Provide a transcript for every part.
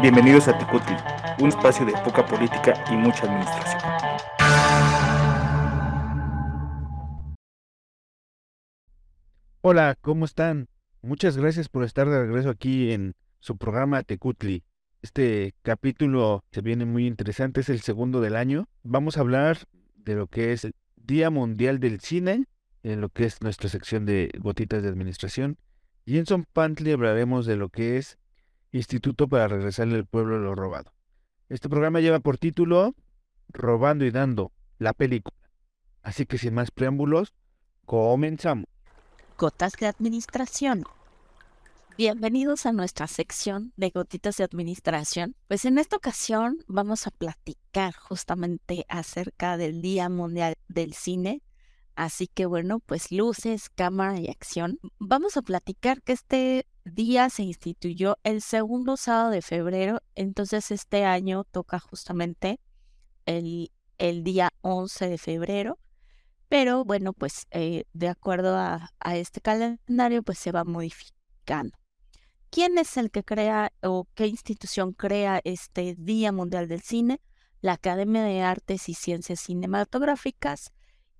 Bienvenidos a Tecutli, un espacio de poca política y mucha administración. Hola, ¿cómo están? Muchas gracias por estar de regreso aquí en su programa Tecutli. Este capítulo se viene muy interesante, es el segundo del año. Vamos a hablar de lo que es el Día Mundial del Cine, en lo que es nuestra sección de gotitas de administración. Y en Son Pantli hablaremos de lo que es Instituto para regresarle al pueblo lo robado. Este programa lleva por título Robando y dando la película. Así que sin más preámbulos, comenzamos. Gotas de Administración. Bienvenidos a nuestra sección de Gotitas de Administración. Pues en esta ocasión vamos a platicar justamente acerca del Día Mundial del Cine. Así que bueno, pues luces, cámara y acción. Vamos a platicar que este día se instituyó el segundo sábado de febrero, entonces este año toca justamente el, el día 11 de febrero. Pero bueno, pues eh, de acuerdo a, a este calendario, pues se va modificando. ¿Quién es el que crea o qué institución crea este Día Mundial del Cine? La Academia de Artes y Ciencias Cinematográficas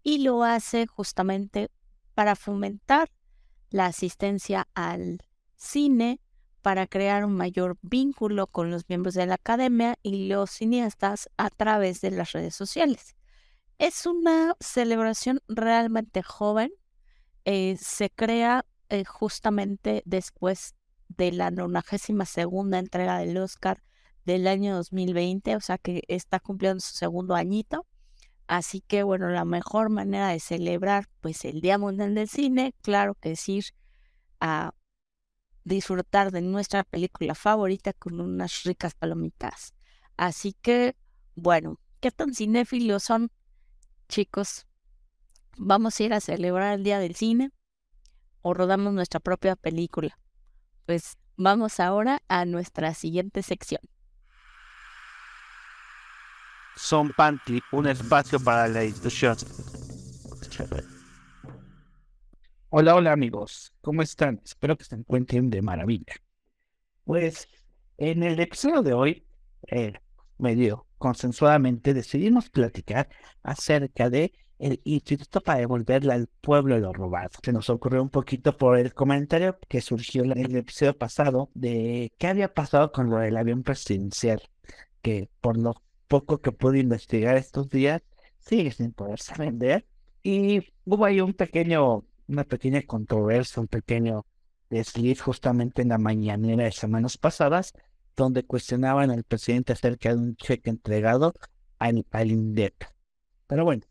y lo hace justamente para fomentar la asistencia al cine, para crear un mayor vínculo con los miembros de la academia y los cineastas a través de las redes sociales. Es una celebración realmente joven, eh, se crea eh, justamente después de la 92 segunda entrega del Oscar del año 2020, o sea que está cumpliendo su segundo añito. Así que bueno, la mejor manera de celebrar pues el Día Mundial del Cine, claro que es ir a disfrutar de nuestra película favorita con unas ricas palomitas. Así que bueno, ¿qué tan cinéfilos son chicos? ¿Vamos a ir a celebrar el Día del Cine o rodamos nuestra propia película? Pues vamos ahora a nuestra siguiente sección. Son Panty, un espacio para la discusión. Hola, hola amigos, ¿cómo están? Espero que se encuentren de maravilla. Pues en el episodio de hoy, eh, medio consensuadamente decidimos platicar acerca de el Instituto para devolverle al pueblo lo robado. Se nos ocurrió un poquito por el comentario que surgió en el episodio pasado de qué había pasado con lo del avión presidencial, que por lo poco que pude investigar estos días, sigue sin poderse vender. Y hubo ahí un pequeño, una pequeña controversia, un pequeño desliz justamente en la mañanera de semanas pasadas, donde cuestionaban al presidente acerca de un cheque entregado al, al INDEP. Pero bueno,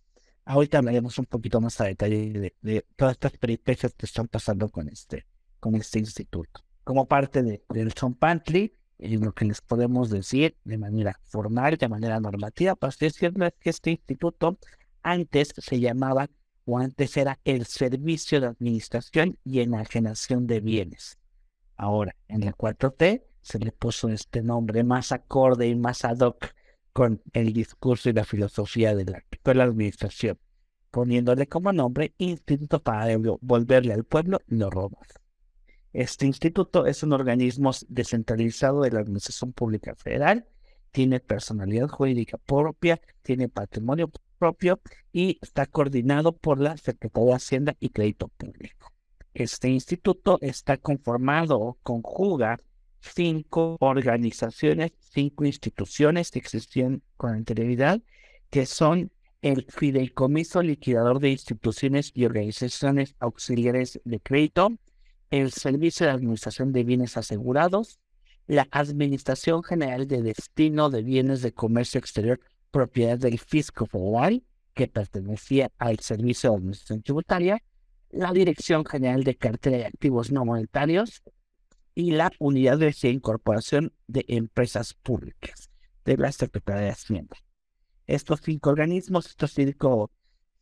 ahorita hablaremos un poquito más a detalle de, todas estas peripecias que están pasando con este, con este instituto. Como parte de, del Son Pantry, y lo que les podemos decir de manera formal, de manera normativa, para decirlo es que este instituto antes se llamaba antes era el Servicio de Administración y Enajenación de Bienes. Ahora, en la 4T se le puso este nombre más acorde y más ad hoc con el discurso y la filosofía de la, la administración, poniéndole como nombre Instituto para devolverle al pueblo los robos. Este instituto es un organismo descentralizado de la Administración Pública Federal, tiene personalidad jurídica propia, tiene patrimonio propio y está coordinado por la Secretaría de Hacienda y Crédito Público. Este instituto está conformado o conjuga cinco organizaciones, cinco instituciones que existían con anterioridad, que son el Fideicomiso Liquidador de Instituciones y Organizaciones Auxiliares de Crédito, el Servicio de Administración de Bienes Asegurados, la Administración General de Destino de Bienes de Comercio Exterior, propiedad del Fisco Federal, que pertenecía al Servicio de Administración Tributaria, la Dirección General de Cartera de Activos No Monetarios, y la Unidad de Incorporación de Empresas Públicas de la Secretaría de Hacienda. Estos cinco organismos, estos cinco,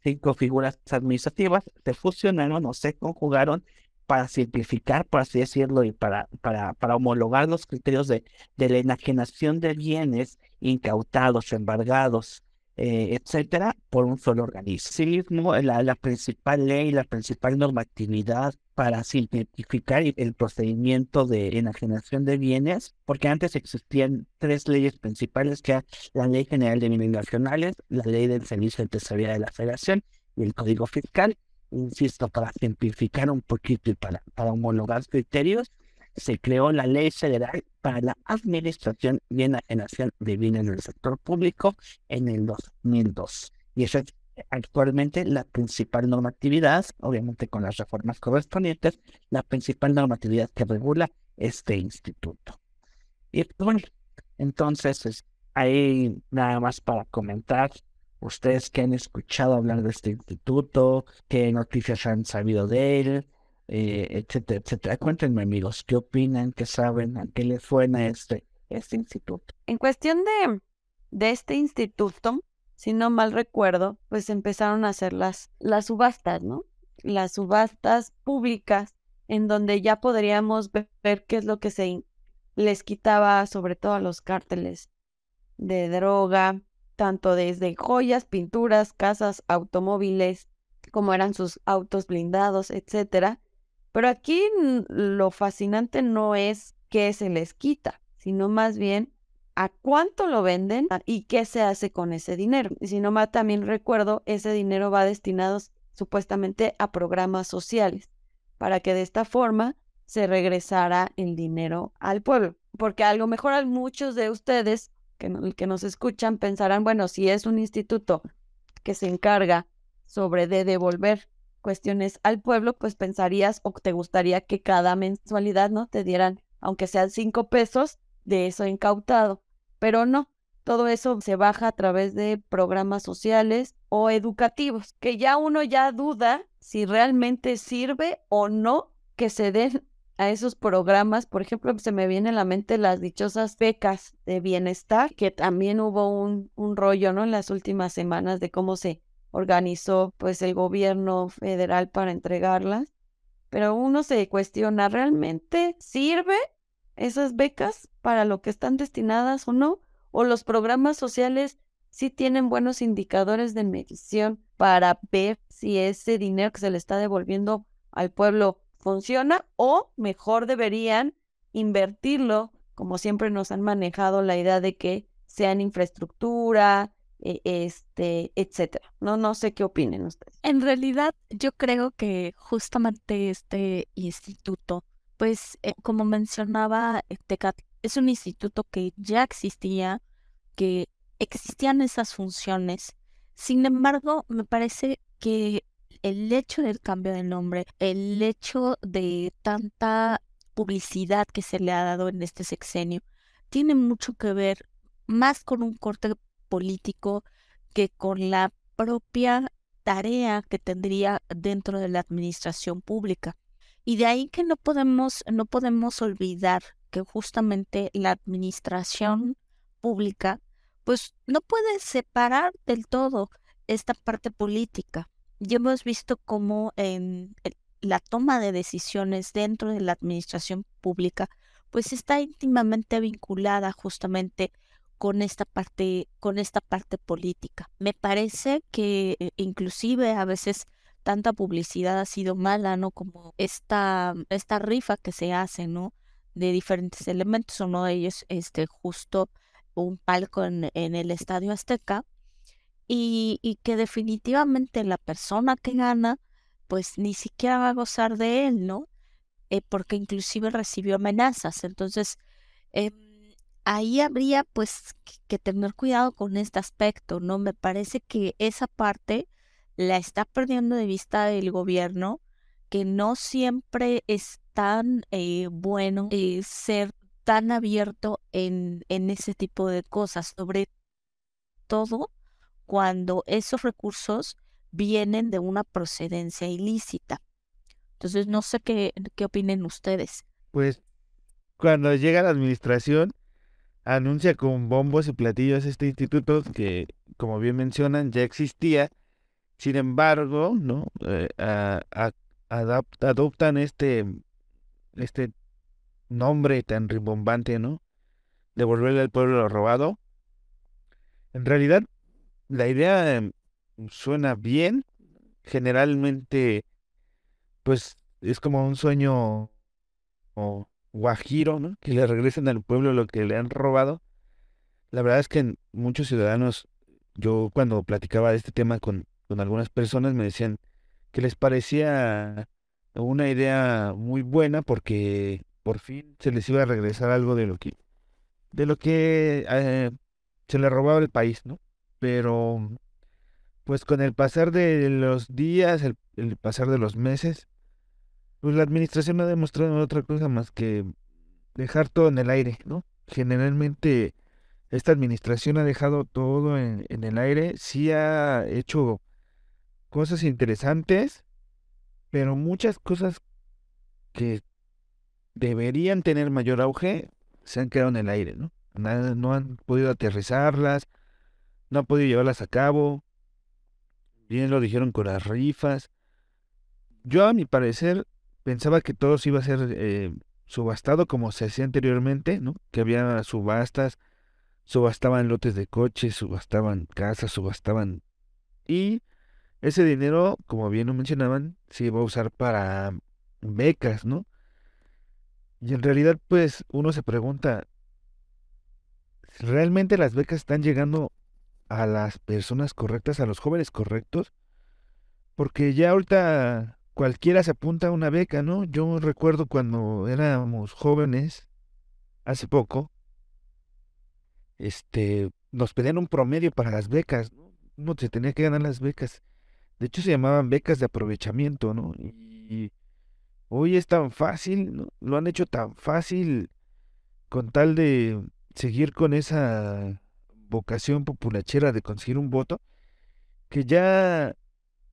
cinco figuras administrativas, se fusionaron o se conjugaron para simplificar, por así decirlo, y para, para, para homologar los criterios de, de la enajenación de bienes incautados, embargados, eh, etcétera, por un solo organismo. Asimismo, la, la principal ley, la principal normatividad para simplificar el procedimiento de enajenación de bienes, porque antes existían tres leyes principales, que era la Ley General de Bienes Nacionales, la Ley del Servicio de Tesorería de la Federación y el Código Fiscal. Insisto, para simplificar un poquito y para, para homologar criterios, se creó la Ley Federal para la Administración y Enajenación de Bienes del Sector Público en el 2002. Y eso es actualmente la principal normatividad, obviamente con las reformas correspondientes, la principal normatividad que regula este instituto. Y bueno, entonces ahí nada más para comentar, ustedes que han escuchado hablar de este instituto, qué noticias han sabido de él, eh, etcétera, etcétera. Cuéntenme amigos, ¿qué opinan, qué saben, a qué les suena este, este instituto? En cuestión de, de este instituto, si no mal recuerdo, pues empezaron a hacer las, las subastas, ¿no? Las subastas públicas, en donde ya podríamos ver, qué es lo que se les quitaba, sobre todo a los cárteles de droga, tanto desde joyas, pinturas, casas, automóviles, como eran sus autos blindados, etcétera. Pero aquí lo fascinante no es qué se les quita, sino más bien a cuánto lo venden y qué se hace con ese dinero. Y si no mal también recuerdo, ese dinero va destinado supuestamente a programas sociales, para que de esta forma se regresara el dinero al pueblo. Porque a lo mejor muchos de ustedes que, que nos escuchan pensarán, bueno, si es un instituto que se encarga sobre de devolver cuestiones al pueblo, pues pensarías o te gustaría que cada mensualidad, ¿no? Te dieran, aunque sean cinco pesos, de eso incautado pero no, todo eso se baja a través de programas sociales o educativos, que ya uno ya duda si realmente sirve o no que se den a esos programas. Por ejemplo, se me viene a la mente las dichosas becas de bienestar, que también hubo un, un rollo, ¿no? En las últimas semanas de cómo se organizó pues el gobierno federal para entregarlas. Pero uno se cuestiona, ¿realmente sirve esas becas para lo que están destinadas o no, o los programas sociales sí tienen buenos indicadores de medición para ver si ese dinero que se le está devolviendo al pueblo funciona o mejor deberían invertirlo, como siempre nos han manejado la idea de que sea en infraestructura, e, este, etcétera. No, no sé qué opinen ustedes. En realidad, yo creo que justamente este instituto pues eh, como mencionaba eh, Tecat, es un instituto que ya existía, que existían esas funciones. Sin embargo, me parece que el hecho del cambio de nombre, el hecho de tanta publicidad que se le ha dado en este sexenio, tiene mucho que ver más con un corte político que con la propia tarea que tendría dentro de la administración pública. Y de ahí que no podemos, no podemos olvidar que justamente la administración pública, pues no puede separar del todo esta parte política. Ya hemos visto cómo la toma de decisiones dentro de la administración pública, pues está íntimamente vinculada justamente con esta parte, con esta parte política. Me parece que eh, inclusive a veces tanta publicidad ha sido mala, ¿no? Como esta, esta rifa que se hace, ¿no? De diferentes elementos, uno de ellos, este, justo un palco en, el Estadio Azteca, y, y, que definitivamente la persona que gana, pues ni siquiera va a gozar de él, ¿no? Eh, porque inclusive recibió amenazas. Entonces, em, ahí habría pues que tener cuidado con este aspecto, ¿no? Me parece que esa parte la está perdiendo de vista el gobierno, que no siempre es tan eh, bueno eh, ser tan abierto en, en ese tipo de cosas, sobre todo cuando esos recursos vienen de una procedencia ilícita. Entonces, no sé qué, qué opinen ustedes. Pues cuando llega la administración, anuncia con bombos y platillos este instituto que, como bien mencionan, ya existía sin embargo, ¿no? Eh, adoptan este, este nombre tan rimbombante, ¿no? Devolverle al pueblo lo robado. En realidad, la idea suena bien. Generalmente, pues es como un sueño o guajiro, ¿no? Que le regresen al pueblo lo que le han robado. La verdad es que muchos ciudadanos, yo cuando platicaba de este tema con, con algunas personas me decían que les parecía una idea muy buena porque por fin se les iba a regresar algo de lo que de lo que eh, se le robaba el país, ¿no? Pero pues con el pasar de los días, el, pasar de los meses, pues la administración no ha demostrado otra cosa más que dejar todo en el aire, ¿no? Generalmente esta administración ha dejado todo en, en el aire, sí ha hecho cosas interesantes, pero muchas cosas que deberían tener mayor auge se han quedado en el aire, ¿no? No han podido aterrizarlas, no han podido llevarlas a cabo. Bien lo dijeron con las rifas. Yo, a mi parecer, pensaba que todo se iba a ser eh, subastado como se hacía anteriormente, ¿no? Que había subastas, subastaban lotes de coches, subastaban casas, subastaban... Y ese dinero, como bien lo mencionaban, se iba a usar para becas, ¿no? Y en realidad, pues, uno se pregunta, ¿realmente las becas están llegando a las personas correctas, a los jóvenes correctos? Porque ya ahorita cualquiera se apunta a una beca, ¿no? Yo recuerdo cuando éramos jóvenes, hace poco, este, nos pedían un promedio para las becas, ¿no? Uno se tenía que ganar las becas. De hecho, se llamaban becas de aprovechamiento, ¿no? Y hoy es tan fácil, ¿no? Lo han hecho tan fácil con tal de seguir con esa vocación populachera de conseguir un voto, que ya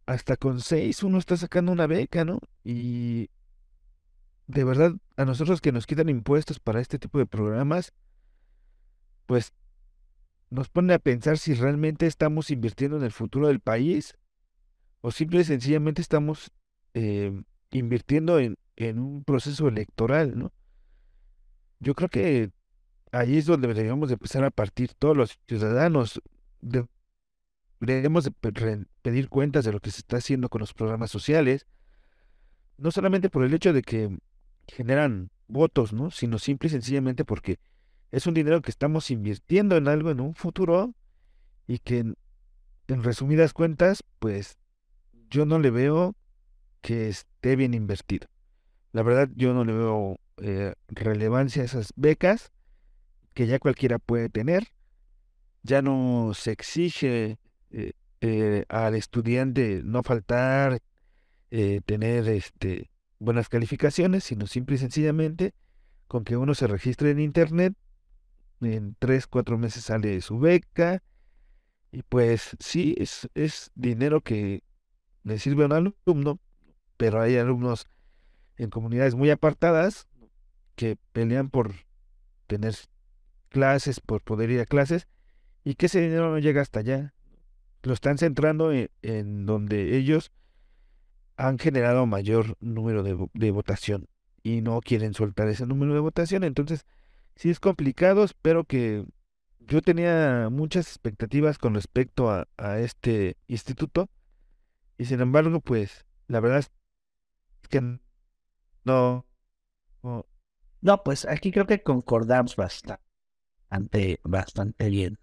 hasta con seis uno está sacando una beca, ¿no? Y de verdad, a nosotros que nos quitan impuestos para este tipo de programas, pues nos pone a pensar si realmente estamos invirtiendo en el futuro del país o simple y sencillamente estamos eh, invirtiendo en, en un proceso electoral, ¿no? Yo creo que ahí es donde deberíamos empezar a partir todos los ciudadanos. Deberíamos pedir cuentas de lo que se está haciendo con los programas sociales, no solamente por el hecho de que generan votos, ¿no? Sino simple y sencillamente porque es un dinero que estamos invirtiendo en algo en un futuro y que en resumidas cuentas, pues yo no le veo que esté bien invertido. La verdad, yo no le veo eh, relevancia a esas becas que ya cualquiera puede tener. Ya no se exige eh, eh, al estudiante no faltar, tener este, buenas calificaciones, sino simple y sencillamente con que uno se registre en internet, en tres, cuatro meses sale su beca, y pues sí, es, es dinero que le sirve a un alumno, pero hay alumnos en comunidades muy apartadas que pelean por tener clases, por poder ir a clases, y que ese dinero no llega hasta allá. Lo están centrando en, donde ellos han generado mayor número de, de, votación y no quieren soltar ese número de votación. Entonces, sí es complicado, espero que yo tenía muchas expectativas con respecto a, a este instituto y sin embargo, pues, la verdad es que no. No, pues aquí creo que concordamos bastante, bastante bien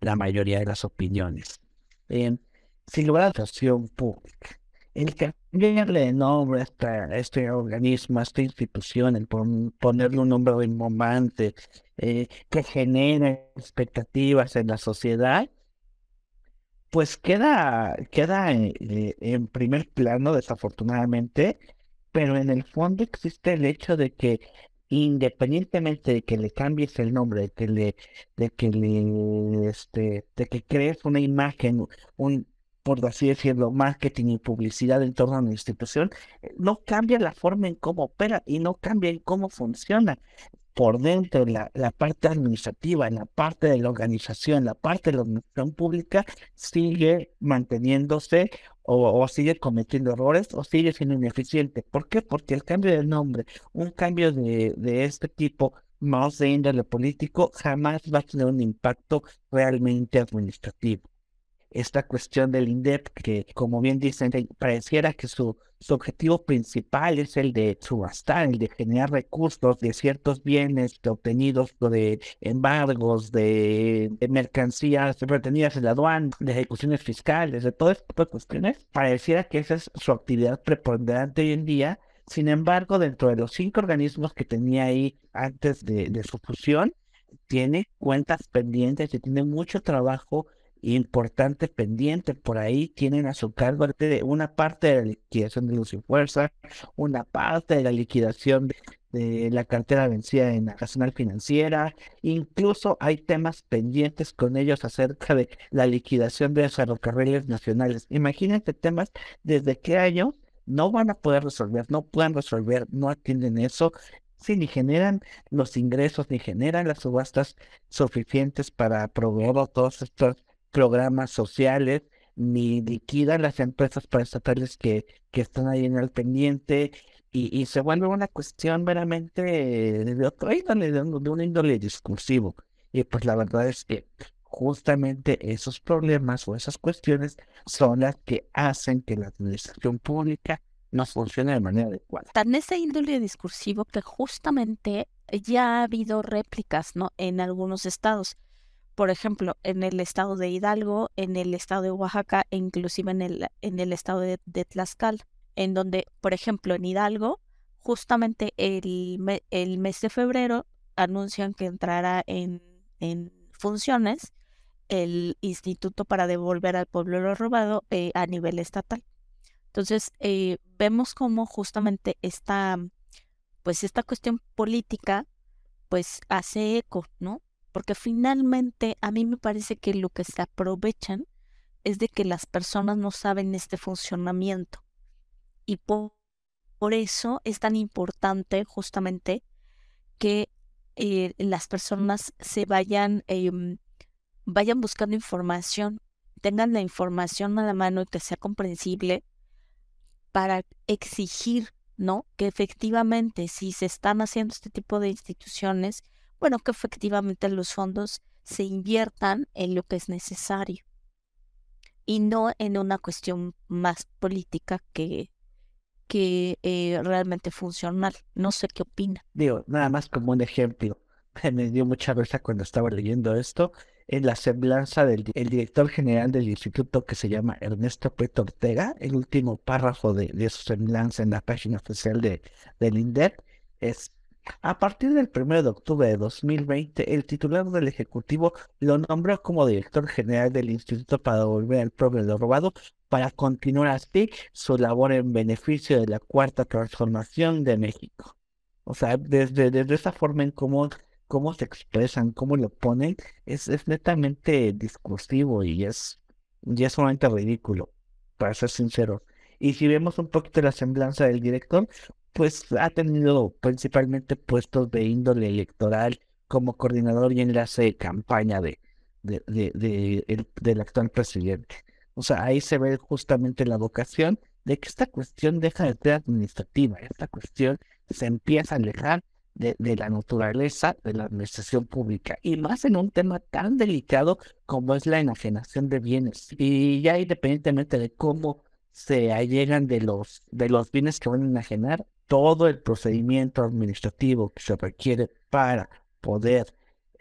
la mayoría de las opiniones. sin lugar a la situación pública, el cambiarle de nombre a este, organismo, a esta institución, el ponerle un nombre rimbombante eh, que genera expectativas en la sociedad, pues queda, queda eh, en primer plano, desafortunadamente, pero en el fondo existe el hecho de que independientemente de que le cambies el nombre, de que le, de que le, este, de que crees una imagen, un, por así decirlo, marketing y publicidad en torno a una institución, eh, no cambia la forma en cómo opera y no cambia en cómo funciona. Por dentro, la, la parte administrativa, la parte de la organización, la parte de la administración pública, sigue manteniéndose o, sigue cometiendo errores o sigue siendo ineficiente. ¿Por qué? Porque el cambio de nombre, un cambio de, de este tipo, más de índole político, jamás va a tener un impacto realmente administrativo. Esta cuestión del INDEP, que como bien dicen, pareciera que su, su objetivo principal es el de subastar, el de generar recursos de ciertos bienes obtenidos de embargos, de, mercancías retenidas en la aduana, de ejecuciones fiscales, de todo este tipo de cuestiones. Pareciera que esa es su actividad preponderante hoy en día. Sin embargo, dentro de los cinco organismos que tenía ahí antes de, de su fusión, tiene cuentas pendientes y tiene mucho trabajo importante pendiente. Por ahí tienen a su cargo una parte de la liquidación de luz y fuerza, una parte de la liquidación de, la cartera vencida en la Nacional Financiera. Incluso hay temas pendientes con ellos acerca de la liquidación de los ferrocarriles nacionales. Imagínate temas desde qué año no van a poder resolver, no pueden resolver, no atienden eso. Sí, ni generan los ingresos, ni generan las subastas suficientes para proveer todos estos programas sociales, ni liquidan las empresas paraestatales que, que están ahí en el pendiente, y, se vuelve una cuestión meramente de otro índole, de de un índole discursivo. Y pues la verdad es que justamente esos problemas o esas cuestiones son las que hacen que la administración pública no funcione de manera adecuada. Tan ese índole discursivo que justamente ya ha habido réplicas ¿no? en algunos estados por ejemplo, en el estado de Hidalgo, en el estado de Oaxaca e inclusive en el, en el estado de, Tlaxcala, en donde, por ejemplo, en Hidalgo, justamente el, el mes de febrero anuncian que entrará en, en funciones el instituto para devolver al pueblo lo robado eh, a nivel estatal. Entonces, eh, vemos cómo justamente esta, pues esta cuestión política, pues hace eco, ¿no? Porque finalmente a mí me parece que lo que se aprovechan es de que las personas no saben este funcionamiento. Y por, eso es tan importante justamente que eh, las personas se vayan, em, vayan buscando información, tengan la información a la mano y que sea comprensible para exigir, ¿no? Que efectivamente si se están haciendo este tipo de instituciones, bueno, que efectivamente los fondos se inviertan en lo que es necesario y no en una cuestión más política que, que eh, realmente funcional. No sé qué opina. Digo, nada más como un ejemplo. Me dio mucha risa cuando estaba leyendo esto. En la semblanza del director general del instituto que se llama Ernesto Peto Ortega, el último párrafo de, de su semblanza en la página oficial de, del INDEP, es a partir del 1 de octubre de 2020, el titular del Ejecutivo lo nombró como director general del Instituto para devolver al pueblo lo robado para continuar así su labor en beneficio de la cuarta transformación de México. O sea, desde, desde esa forma en cómo, cómo se expresan, cómo lo ponen, es, es netamente discursivo y es, y es sumamente ridículo, para ser sincero. Y si vemos un poquito la semblanza del director, pues ha tenido principalmente puestos de índole electoral como coordinador y enlace de campaña de, de, de, del actual presidente. O sea, ahí se ve justamente la vocación de que esta cuestión deja de ser administrativa, esta cuestión se empieza a alejar de, de, la naturaleza de la administración pública y más en un tema tan delicado como es la enajenación de bienes. Y ya independientemente de cómo se allegan de los, de los bienes que van a enajenar, todo el procedimiento administrativo que se requiere para poder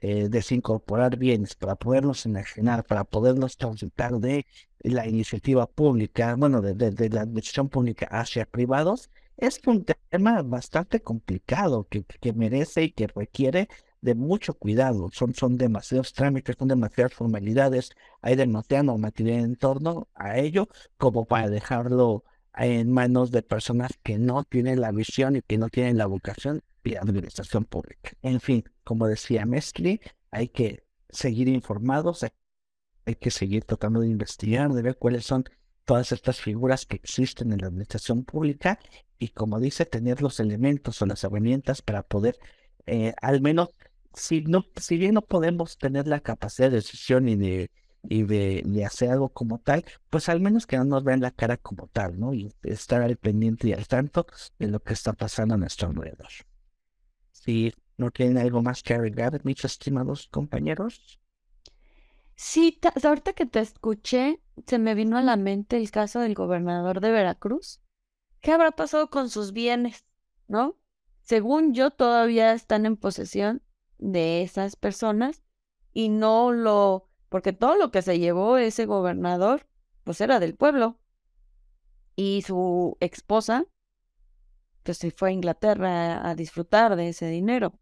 eh, desincorporar bienes, para poderlos enajenar, para poderlos transitar de la iniciativa pública, bueno, de, la administración pública hacia privados, es un tema bastante complicado que, merece y que requiere de mucho cuidado. Son, son demasiados trámites, son demasiadas formalidades, hay demasiada normatividad en torno a ello como para dejarlo en manos de personas que no tienen la visión y que no tienen la vocación de administración pública. En fin, como decía Mesli, hay que seguir informados, hay que seguir tratando de investigar, de ver cuáles son todas estas figuras que existen en la administración pública y, como dice, tener los elementos o las herramientas para poder, eh, al menos, si, no, si bien no podemos tener la capacidad de decisión y de y de, hacer algo como tal, pues al menos que no nos vean la cara como tal, ¿no? Y estar al pendiente y al tanto de lo que está pasando a nuestro alrededor. Si no tienen algo más que agregar, mis estimados compañeros. Sí, ahorita que te escuché, se me vino a la mente el caso del gobernador de Veracruz. ¿Qué habrá pasado con sus bienes? ¿No? Según yo, todavía están en posesión de esas personas y no lo, porque todo lo que se llevó ese gobernador, pues era del pueblo. Y su esposa, pues se fue a Inglaterra a disfrutar de ese dinero.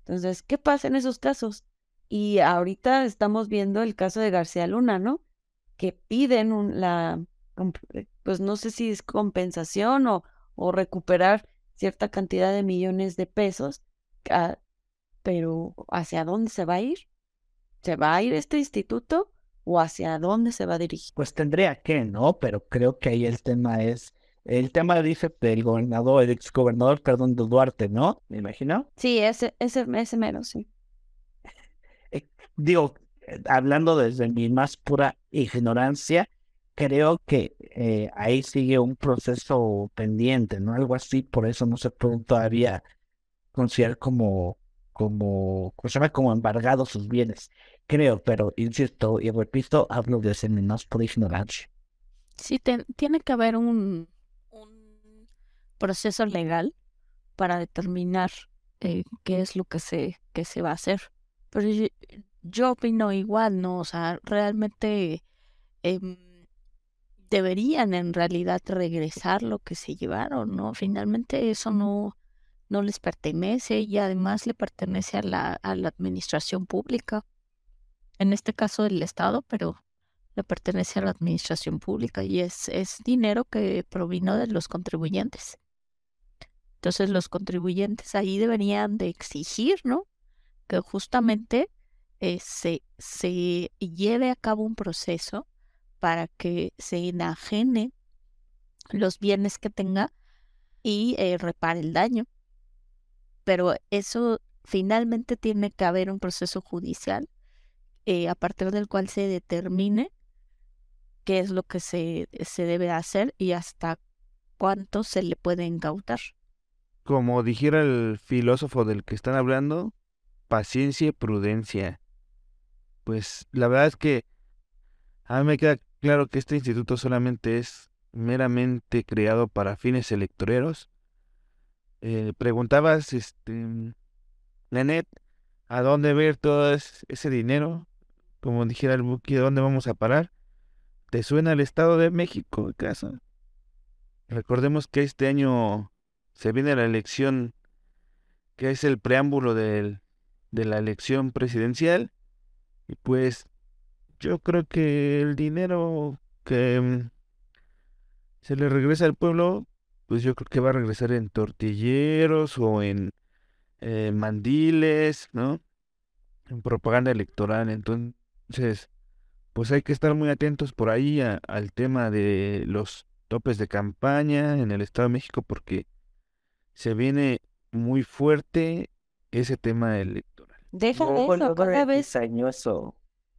Entonces, ¿qué pasa en esos casos? Y ahorita estamos viendo el caso de García Luna, ¿no? Que piden un, la, eh, pues no sé si es compensación o, o recuperar cierta cantidad de millones de pesos, ah, pero ¿hacia dónde se va a ir? ¿Se va a ir este instituto o hacia dónde se va a dirigir? Pues tendría que, ¿no? Pero creo que ahí el tema es, el tema dice del gobernador, el exgobernador, perdón, de Duarte, ¿no? ¿Me imagino? Sí, ese, ese, ese menos, sí digo, hablando desde mi más pura ignorancia, creo que eh, ahí sigue un proceso pendiente, ¿no? Algo así, por eso no se puede todavía considerar como, como, se llama? Como embargado sus bienes. Creo, pero insisto y repito, hablo desde mi más pura ignorancia. Sí, tiene que haber un, un proceso legal para determinar eh, qué es lo que se, que se va a hacer. Pero yo opino igual, ¿no? O sea, realmente em, deberían en realidad regresar lo que se llevaron, ¿no? Finalmente eso no, no les pertenece y además le pertenece a la, a la administración pública. En este caso del Estado, pero le pertenece a la administración pública y es, es dinero que provino de los contribuyentes. Entonces los contribuyentes ahí deberían de exigir, ¿no? Que justamente eh, se, se lleve a cabo un proceso para que se enajene los bienes que tenga y eh, repare el daño. Pero eso finalmente tiene que haber un proceso judicial eh, a partir del cual se determine qué es lo que se, se debe hacer y hasta cuánto se le puede incautar. Como dijera el filósofo del que están hablando, paciencia y prudencia pues la verdad es que a mí me queda claro que este instituto solamente es meramente creado para fines electoreros. Eh, preguntabas, este, Nenet, ¿a dónde ver todo ese dinero? Como dijera el Buki, ¿a dónde vamos a parar? ¿Te suena el Estado de México, casa? Recordemos que este año se viene la elección, que es el preámbulo de la elección presidencial. Y pues yo creo que el dinero que mm, se le regresa al pueblo, pues yo creo que va a regresar en tortilleros o en eh, mandiles, ¿no? En propaganda electoral. Entonces, pues hay que estar muy atentos por ahí al tema de los topes de campaña en el Estado de México porque se viene muy fuerte ese tema electoral. Deja de eso, cada vez.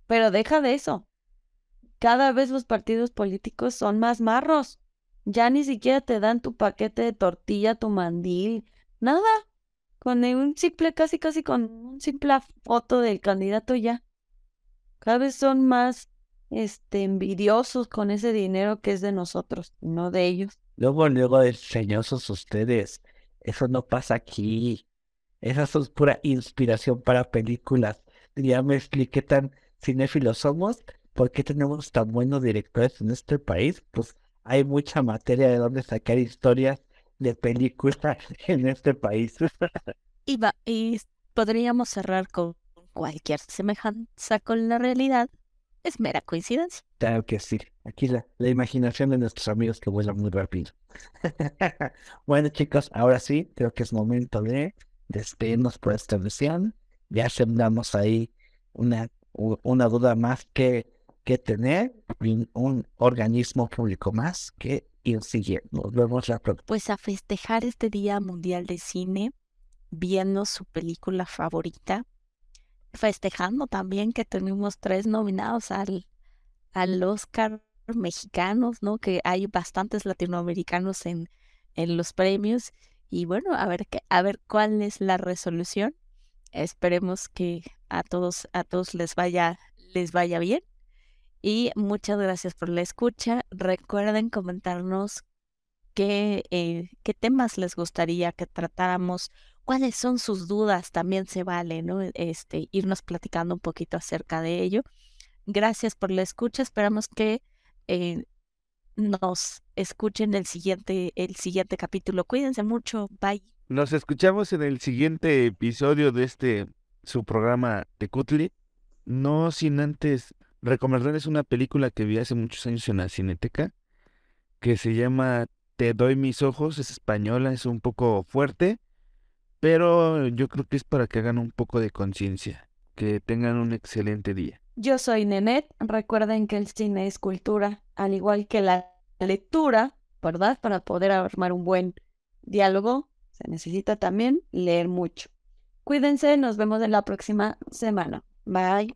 Pero deja de eso. Cada vez los partidos políticos son más marros. Ya ni siquiera te dan tu paquete de tortilla, tu mandil, nada. Con un simple, casi casi con un simple foto del candidato ya. Cada vez son más este envidiosos con ese dinero que es de nosotros, no de ellos. Luego, luego enseñosos ustedes. Eso no pasa aquí. Esas son pura inspiración para películas. Ya me expliqué tan cinéfilos somos, ¿por qué tenemos tan buenos directores en este país? Pues hay mucha materia de donde sacar historias de películas en este país. y, va, y podríamos cerrar con cualquier semejanza con la realidad. Es mera coincidencia. Claro que sí. Aquí la, la imaginación de nuestros amigos que vuelan muy rápido. bueno, chicos, ahora sí, creo que es momento de despedirnos por esta versión. Ya sembramos ahí una, una duda más que, que tener, un, organismo público más que ir siguiendo. Nos vemos la próxima. Pues a festejar este Día Mundial de Cine, viendo su película favorita, festejando también que tenemos tres nominados al, al Oscar mexicanos, ¿no? Que hay bastantes latinoamericanos en, en los premios y bueno, a ver qué, a ver cuál es la resolución. Esperemos que a todos, a todos les vaya, les vaya bien. Y muchas gracias por la escucha. Recuerden comentarnos qué, eh, qué temas les gustaría que tratáramos, cuáles son sus dudas, también se vale, ¿no? Este, irnos platicando un poquito acerca de ello. Gracias por la escucha. Esperamos que eh, nos escuchen el siguiente, el siguiente capítulo. Cuídense mucho. Bye. Nos escuchamos en el siguiente episodio de este su programa Tecutli. No sin antes recomendarles una película que vi hace muchos años en la Cineteca que se llama Te doy mis ojos, es española, es un poco fuerte, pero yo creo que es para que hagan un poco de conciencia. Que tengan un excelente día. Yo soy Nenet. Recuerden que el cine es cultura, al igual que la lectura, ¿verdad? Para poder armar un buen diálogo, se necesita también leer mucho. Cuídense, nos vemos en la próxima semana. Bye.